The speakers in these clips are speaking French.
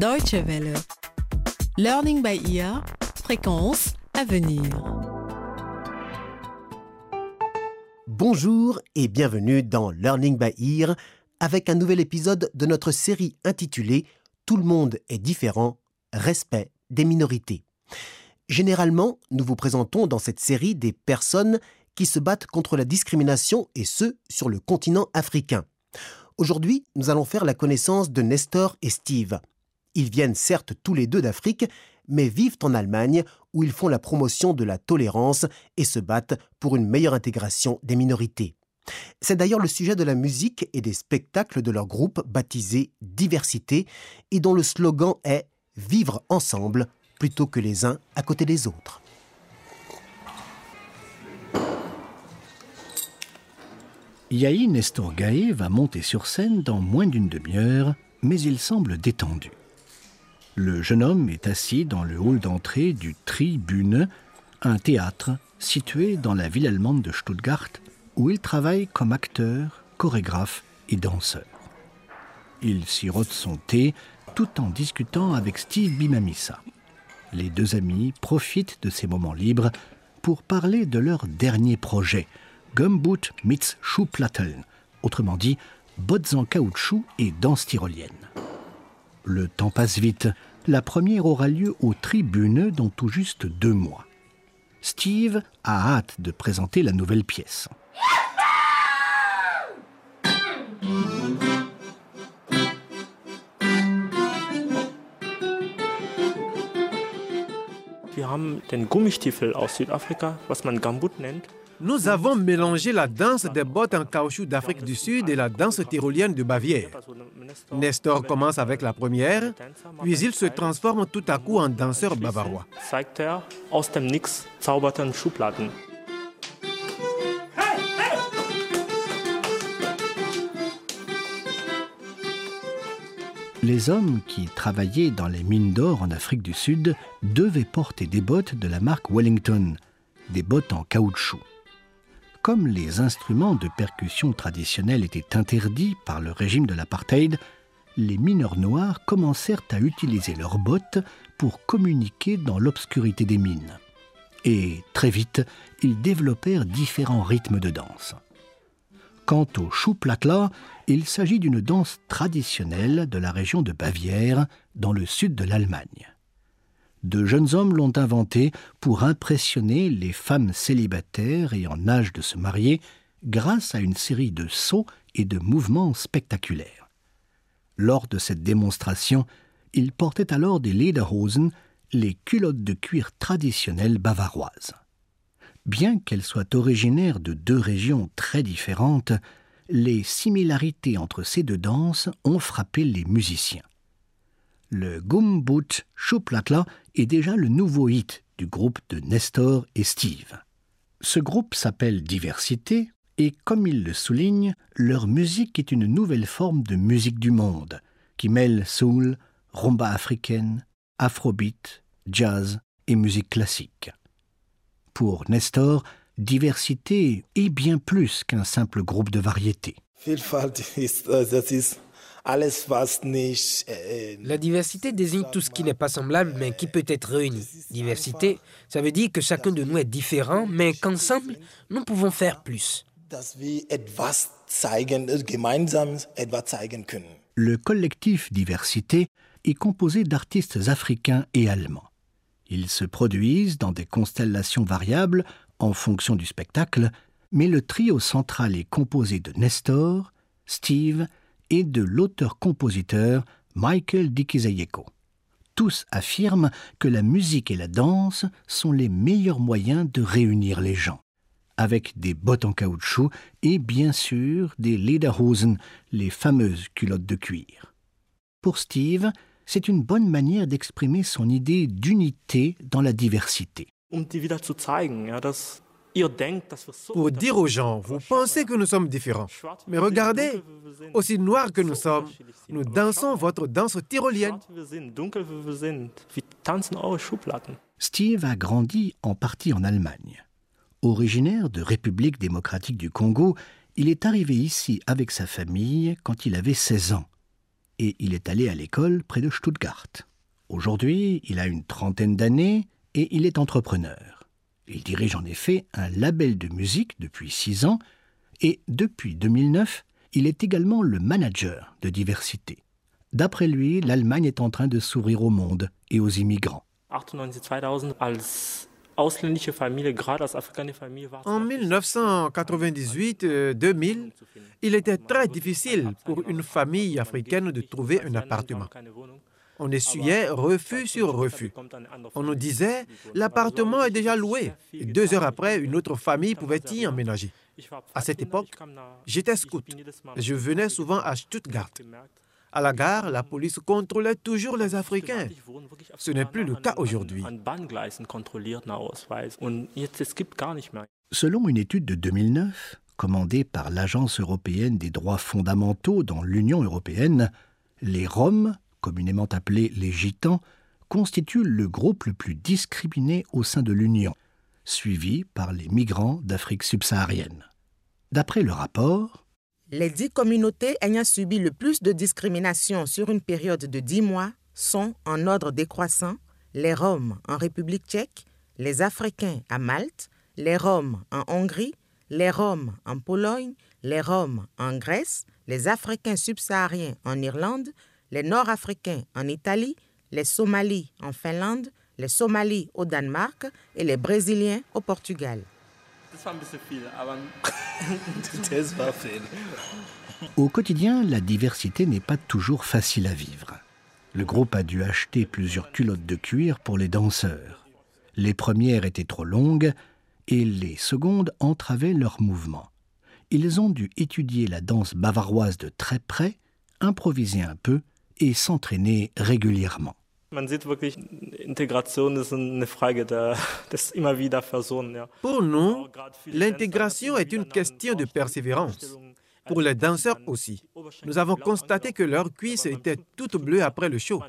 Deutsche Welle. Learning by ear, fréquence à venir. Bonjour et bienvenue dans Learning by Ear avec un nouvel épisode de notre série intitulée Tout le monde est différent, respect des minorités. Généralement, nous vous présentons dans cette série des personnes qui se battent contre la discrimination et ce, sur le continent africain. Aujourd'hui, nous allons faire la connaissance de Nestor et Steve. Ils viennent certes tous les deux d'Afrique, mais vivent en Allemagne où ils font la promotion de la tolérance et se battent pour une meilleure intégration des minorités. C'est d'ailleurs le sujet de la musique et des spectacles de leur groupe baptisé Diversité et dont le slogan est Vivre ensemble plutôt que les uns à côté des autres. Yahi Nestor Gaé va monter sur scène dans moins d'une demi-heure, mais il semble détendu. Le jeune homme est assis dans le hall d'entrée du Tribune, un théâtre situé dans la ville allemande de Stuttgart, où il travaille comme acteur, chorégraphe et danseur. Il sirote son thé tout en discutant avec Steve Bimamissa. Les deux amis profitent de ces moments libres pour parler de leur dernier projet – Gumboot meets Schuhplatteln, autrement dit bottes en caoutchouc et danse tyrolienne. Le temps passe vite. La première aura lieu aux tribunes dans tout juste deux mois. Steve a hâte de présenter la nouvelle pièce. Wir haben den Gummistiefel aus Südafrika, was man Gambut nennt. Nous avons mélangé la danse des bottes en caoutchouc d'Afrique du Sud et la danse tyrolienne de Bavière. Nestor commence avec la première, puis il se transforme tout à coup en danseur bavarois. Zeigt aus dem Nix zauberten Schubladen. Les hommes qui travaillaient dans les mines d'or en Afrique du Sud devaient porter des bottes de la marque Wellington, des bottes en caoutchouc. Comme les instruments de percussion traditionnels étaient interdits par le régime de l'apartheid, les mineurs noirs commencèrent à utiliser leurs bottes pour communiquer dans l'obscurité des mines. Et très vite, ils développèrent différents rythmes de danse. Quant au chouplatla, il s'agit d'une danse traditionnelle de la région de Bavière, dans le sud de l'Allemagne. De jeunes hommes l'ont inventé pour impressionner les femmes célibataires et en âge de se marier grâce à une série de sauts et de mouvements spectaculaires. Lors de cette démonstration, ils portaient alors des Lederhosen, les culottes de cuir traditionnelles bavaroises. Bien qu'elles soient originaires de deux régions très différentes, les similarités entre ces deux danses ont frappé les musiciens. Le Gumboot Schuhplatla est déjà le nouveau hit du groupe de Nestor et Steve. Ce groupe s'appelle Diversité et, comme ils le soulignent, leur musique est une nouvelle forme de musique du monde qui mêle soul, rumba africaine, afrobeat, jazz et musique classique. Pour Nestor, diversité est bien plus qu'un simple groupe de variété. La diversité désigne tout ce qui n'est pas semblable mais qui peut être réuni. Diversité, ça veut dire que chacun de nous est différent mais qu'ensemble, nous pouvons faire plus. Le collectif Diversité est composé d'artistes africains et allemands. Ils se produisent dans des constellations variables en fonction du spectacle, mais le trio central est composé de Nestor, Steve et de l'auteur-compositeur Michael Dikizayeko. Tous affirment que la musique et la danse sont les meilleurs moyens de réunir les gens, avec des bottes en caoutchouc et bien sûr des Lederhosen, les fameuses culottes de cuir. Pour Steve, c'est une bonne manière d'exprimer son idée d'unité dans la diversité. Um Pour dire aux gens, vous pensez que nous sommes différents. Mais regardez, aussi noirs que nous sommes, nous dansons votre danse tyrolienne. Steve a grandi en partie en Allemagne. Originaire de République démocratique du Congo, il est arrivé ici avec sa famille quand il avait 16 ans. et il est allé à l'école près de Stuttgart. Aujourd'hui, il a une trentaine d'années et il est entrepreneur. Il dirige en effet un label de musique depuis six ans et depuis 2009, il est également le manager de diversité. D'après lui, l'Allemagne est en train de sourire au monde et aux immigrants. En 1998-2000, euh, il était très difficile pour une famille africaine de trouver un appartement. On essuyait refus sur refus. On nous disait, l'appartement est déjà loué. Et deux heures après, une autre famille pouvait y emménager. À cette époque, j'étais scout. Je venais souvent à Stuttgart. À la gare, la police contrôlait toujours les Africains. Ce n'est plus le cas aujourd'hui. Selon une étude de 2009, commandée par l'Agence européenne des droits fondamentaux dans l'Union européenne, les Roms, communément appelés les Gitans, constituent le groupe le plus discriminé au sein de l'Union, suivi par les migrants d'Afrique subsaharienne. D'après le rapport, les dix communautés ayant subi le plus de discrimination sur une période de dix mois sont, en ordre décroissant, les Roms en République tchèque, les Africains à Malte, les Roms en Hongrie, les Roms en Pologne, les Roms en Grèce, les Africains subsahariens en Irlande, les Nord-Africains en Italie, les Somalis en Finlande, les Somalis au Danemark et les Brésiliens au Portugal. Au quotidien, la diversité n'est pas toujours facile à vivre. Le groupe a dû acheter plusieurs culottes de cuir pour les danseurs. Les premières étaient trop longues et les secondes entravaient leurs mouvements. Ils ont dû étudier la danse bavaroise de très près, improviser un peu et s'entraîner régulièrement. Pour nous, l'intégration est une question de persévérance. Pour les danseurs aussi. Nous avons constaté que leurs cuisses étaient toutes bleues après le show.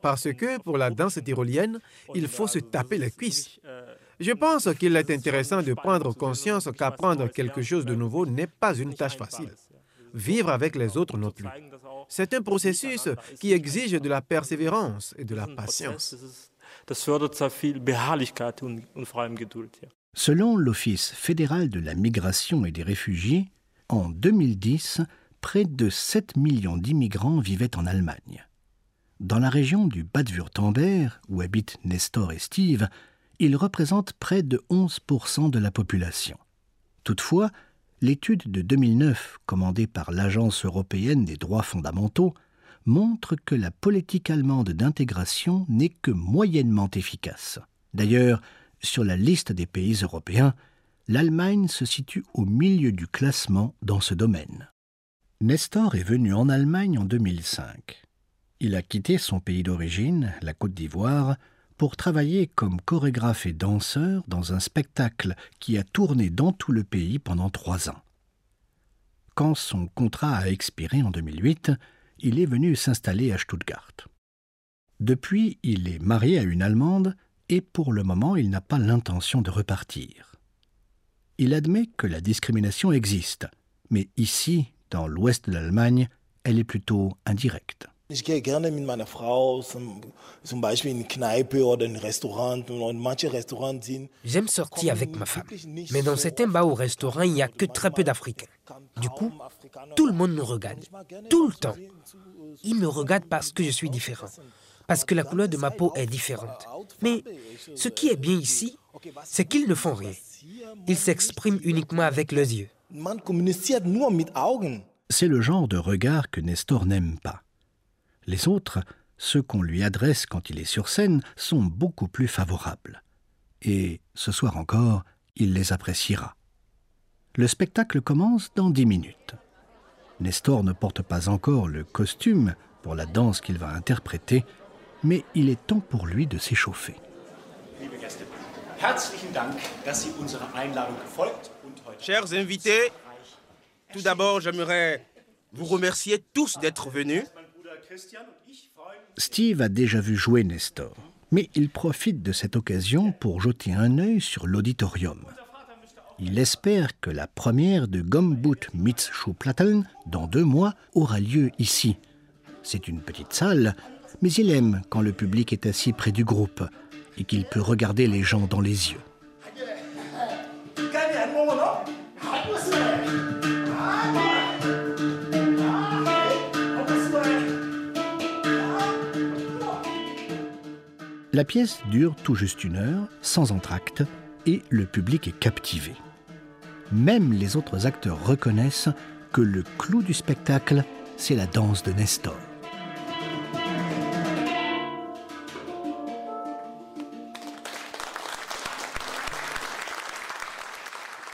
Parce que pour la danse tyrolienne, il faut se taper les cuisses. Je pense qu'il est intéressant de prendre conscience qu'apprendre quelque chose de nouveau n'est pas une tâche facile. Vivre avec les autres non plus. C'est un processus qui exige de la persévérance et de la patience. Selon l'Office fédéral de la migration et des réfugiés, en 2010, près de 7 millions d'immigrants vivaient en Allemagne. Dans la région du Bade-Württemberg, où habitent Nestor et Steve, ils représentent près de 11% de la population. Toutefois, l'étude de 2009, commandée par l'Agence européenne des droits fondamentaux, montre que la politique allemande d'intégration n'est que moyennement efficace. D'ailleurs, sur la liste des pays européens, l'Allemagne se situe au milieu du classement dans ce domaine. Nestor est venu en Allemagne en 2005. Il a quitté son pays d'origine, la Côte d'Ivoire, pour travailler comme chorégraphe et danseur dans un spectacle qui a tourné dans tout le pays pendant trois ans. Quand son contrat a expiré en 2008, il est venu s'installer à Stuttgart. Depuis, il est marié à une Allemande et pour le moment, il n'a pas l'intention de repartir. Il admet que la discrimination existe, mais ici, dans l'ouest de l'Allemagne, elle est plutôt indirecte. J'aime sortir avec ma femme, mais dans certains bars ou restaurants, il n'y a que très peu d'Africains. Du coup, tout le monde nous regarde, tout le temps. Ils me regardent parce que je suis différent, parce que la couleur de ma peau est différente. Mais ce qui est bien ici, c'est qu'ils ne font rien. Ils s'expriment uniquement avec leurs yeux. C'est le genre de regard que Nestor n'aime pas. Les autres, ceux qu'on lui adresse quand il est sur scène, sont beaucoup plus favorables. Et ce soir encore, il les appréciera. Le spectacle commence dans dix minutes. Nestor ne porte pas encore le costume pour la danse qu'il va interpréter, mais il est temps pour lui de s'échauffer. Chers invités, tout d'abord, j'aimerais vous remercier tous d'être venus. Steve a déjà vu jouer Nestor, mais il profite de cette occasion pour jeter un œil sur l'auditorium. Il espère que la première de Gumboot meets Schuhplatteln dans deux mois aura lieu ici. C'est une petite salle, mais il aime quand le public est assis près du groupe et qu'il peut regarder les gens dans les yeux. La pièce dure tout juste une heure, sans entracte, et le public est captivé. Même les autres acteurs reconnaissent que le clou du spectacle, c'est la danse de Nestor.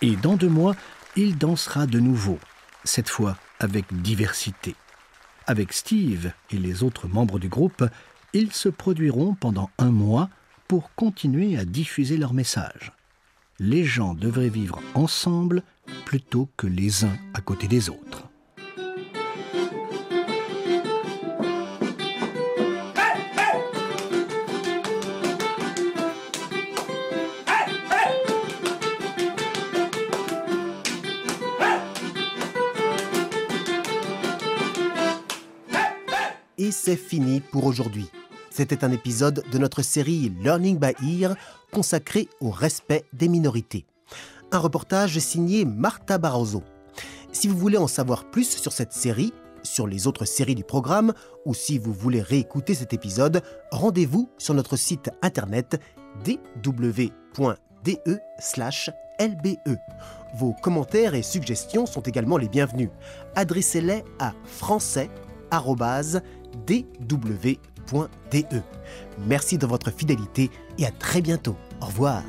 Et dans deux mois, il dansera de nouveau, cette fois avec diversité. Avec Steve et les autres membres du groupe, ils se produiront pendant un mois pour continuer à diffuser leur message. Les gens devraient vivre ensemble plutôt que les uns à côté des autres. Et c'est fini pour aujourd'hui. C'était un épisode de notre série Learning by Ear consacré au respect des minorités. Un reportage signé Marta Barroso. Si vous voulez en savoir plus sur cette série, sur les autres séries du programme, ou si vous voulez réécouter cet épisode, rendez-vous sur notre site internet dw.de/lbe. Vos commentaires et suggestions sont également les bienvenus. Adressez-les à français@dw.de. Merci de votre fidélité et à très bientôt. Au revoir.